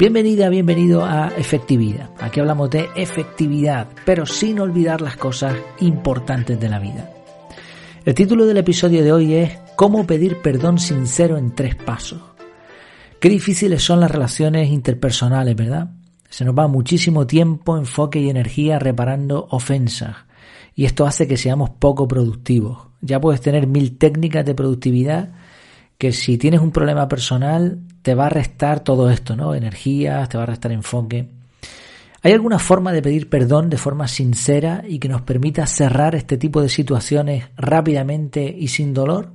Bienvenida, bienvenido a Efectividad. Aquí hablamos de efectividad, pero sin olvidar las cosas importantes de la vida. El título del episodio de hoy es Cómo pedir perdón sincero en tres pasos. Qué difíciles son las relaciones interpersonales, ¿verdad? Se nos va muchísimo tiempo, enfoque y energía reparando ofensas. Y esto hace que seamos poco productivos. Ya puedes tener mil técnicas de productividad que si tienes un problema personal te va a restar todo esto, ¿no? Energía, te va a restar enfoque. ¿Hay alguna forma de pedir perdón de forma sincera y que nos permita cerrar este tipo de situaciones rápidamente y sin dolor?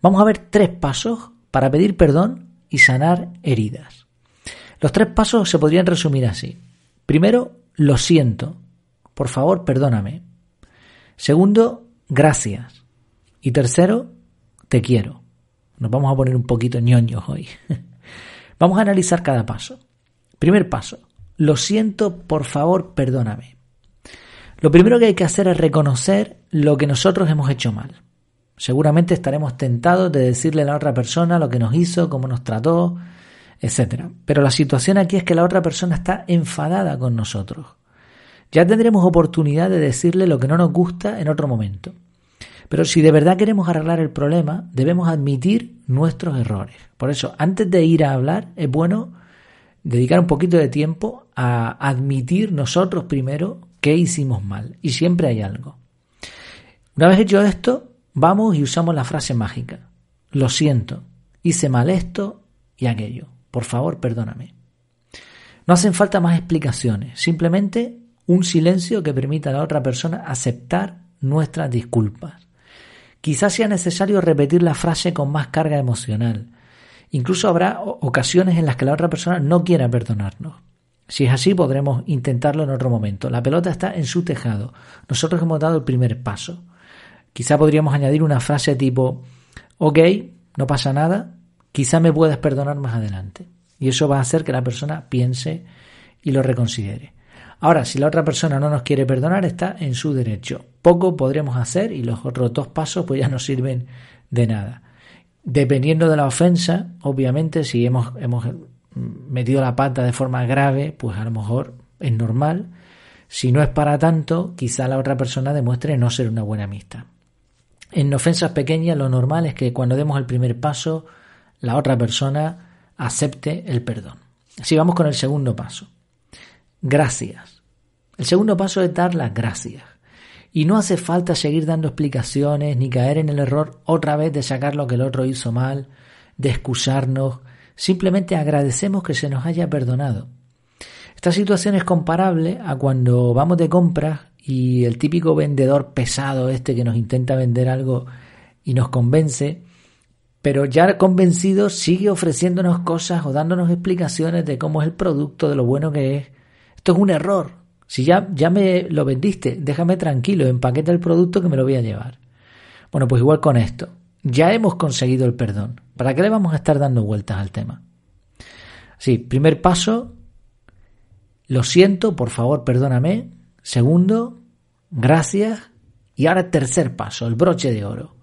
Vamos a ver tres pasos para pedir perdón y sanar heridas. Los tres pasos se podrían resumir así. Primero, lo siento. Por favor, perdóname. Segundo, gracias. Y tercero, te quiero. Nos vamos a poner un poquito ñoños hoy. vamos a analizar cada paso. Primer paso. Lo siento, por favor, perdóname. Lo primero que hay que hacer es reconocer lo que nosotros hemos hecho mal. Seguramente estaremos tentados de decirle a la otra persona lo que nos hizo, cómo nos trató, etc. Pero la situación aquí es que la otra persona está enfadada con nosotros. Ya tendremos oportunidad de decirle lo que no nos gusta en otro momento. Pero si de verdad queremos arreglar el problema, debemos admitir nuestros errores. Por eso, antes de ir a hablar, es bueno dedicar un poquito de tiempo a admitir nosotros primero qué hicimos mal. Y siempre hay algo. Una vez hecho esto, vamos y usamos la frase mágica. Lo siento, hice mal esto y aquello. Por favor, perdóname. No hacen falta más explicaciones, simplemente un silencio que permita a la otra persona aceptar nuestras disculpas. Quizás sea necesario repetir la frase con más carga emocional. Incluso habrá ocasiones en las que la otra persona no quiera perdonarnos. Si es así, podremos intentarlo en otro momento. La pelota está en su tejado. Nosotros hemos dado el primer paso. Quizá podríamos añadir una frase tipo, ok, no pasa nada, quizá me puedes perdonar más adelante. Y eso va a hacer que la persona piense y lo reconsidere. Ahora, si la otra persona no nos quiere perdonar, está en su derecho. Poco podremos hacer y los otros dos pasos pues ya no sirven de nada. Dependiendo de la ofensa, obviamente, si hemos, hemos metido la pata de forma grave, pues a lo mejor es normal. Si no es para tanto, quizá la otra persona demuestre no ser una buena amistad. En ofensas pequeñas lo normal es que cuando demos el primer paso, la otra persona acepte el perdón. Sigamos con el segundo paso gracias. El segundo paso es dar las gracias. Y no hace falta seguir dando explicaciones ni caer en el error otra vez de sacar lo que el otro hizo mal, de excusarnos. Simplemente agradecemos que se nos haya perdonado. Esta situación es comparable a cuando vamos de compras y el típico vendedor pesado este que nos intenta vender algo y nos convence, pero ya convencido sigue ofreciéndonos cosas o dándonos explicaciones de cómo es el producto, de lo bueno que es, esto es un error. Si ya, ya me lo vendiste, déjame tranquilo, empaqueta el producto que me lo voy a llevar. Bueno, pues igual con esto. Ya hemos conseguido el perdón. ¿Para qué le vamos a estar dando vueltas al tema? Sí, primer paso, lo siento, por favor, perdóname. Segundo, gracias. Y ahora tercer paso, el broche de oro.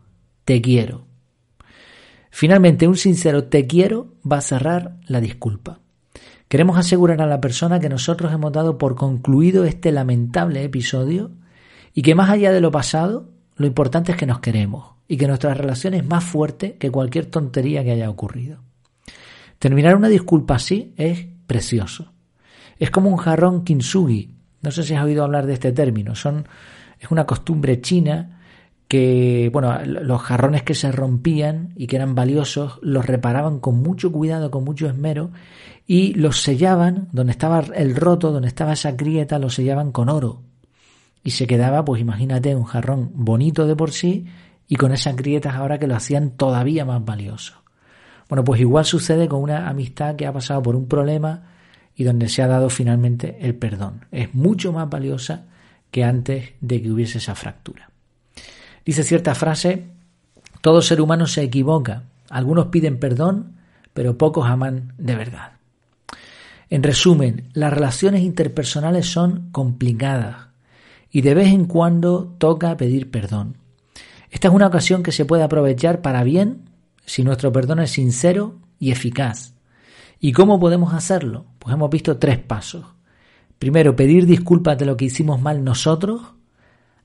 Te quiero. Finalmente, un sincero te quiero va a cerrar la disculpa. Queremos asegurar a la persona que nosotros hemos dado por concluido este lamentable episodio y que más allá de lo pasado, lo importante es que nos queremos y que nuestra relación es más fuerte que cualquier tontería que haya ocurrido. Terminar una disculpa así es precioso. Es como un jarrón kintsugi. No sé si has oído hablar de este término. Son, es una costumbre china que, bueno, los jarrones que se rompían y que eran valiosos los reparaban con mucho cuidado, con mucho esmero y los sellaban, donde estaba el roto, donde estaba esa grieta, lo sellaban con oro. Y se quedaba, pues imagínate, un jarrón bonito de por sí y con esas grietas ahora que lo hacían todavía más valioso. Bueno, pues igual sucede con una amistad que ha pasado por un problema y donde se ha dado finalmente el perdón. Es mucho más valiosa que antes de que hubiese esa fractura. Dice cierta frase, todo ser humano se equivoca, algunos piden perdón, pero pocos aman de verdad. En resumen, las relaciones interpersonales son complicadas y de vez en cuando toca pedir perdón. Esta es una ocasión que se puede aprovechar para bien si nuestro perdón es sincero y eficaz ¿Y cómo podemos hacerlo? Pues hemos visto tres pasos. Primero, pedir disculpas de lo que hicimos mal nosotros,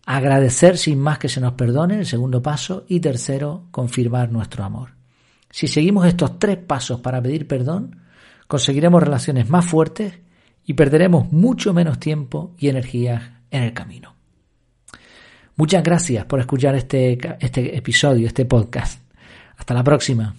agradecer sin más que se nos perdone, el segundo paso, y tercero, confirmar nuestro amor. Si seguimos estos tres pasos para pedir perdón, conseguiremos relaciones más fuertes y perderemos mucho menos tiempo y energía en el camino. Muchas gracias por escuchar este, este episodio, este podcast. Hasta la próxima.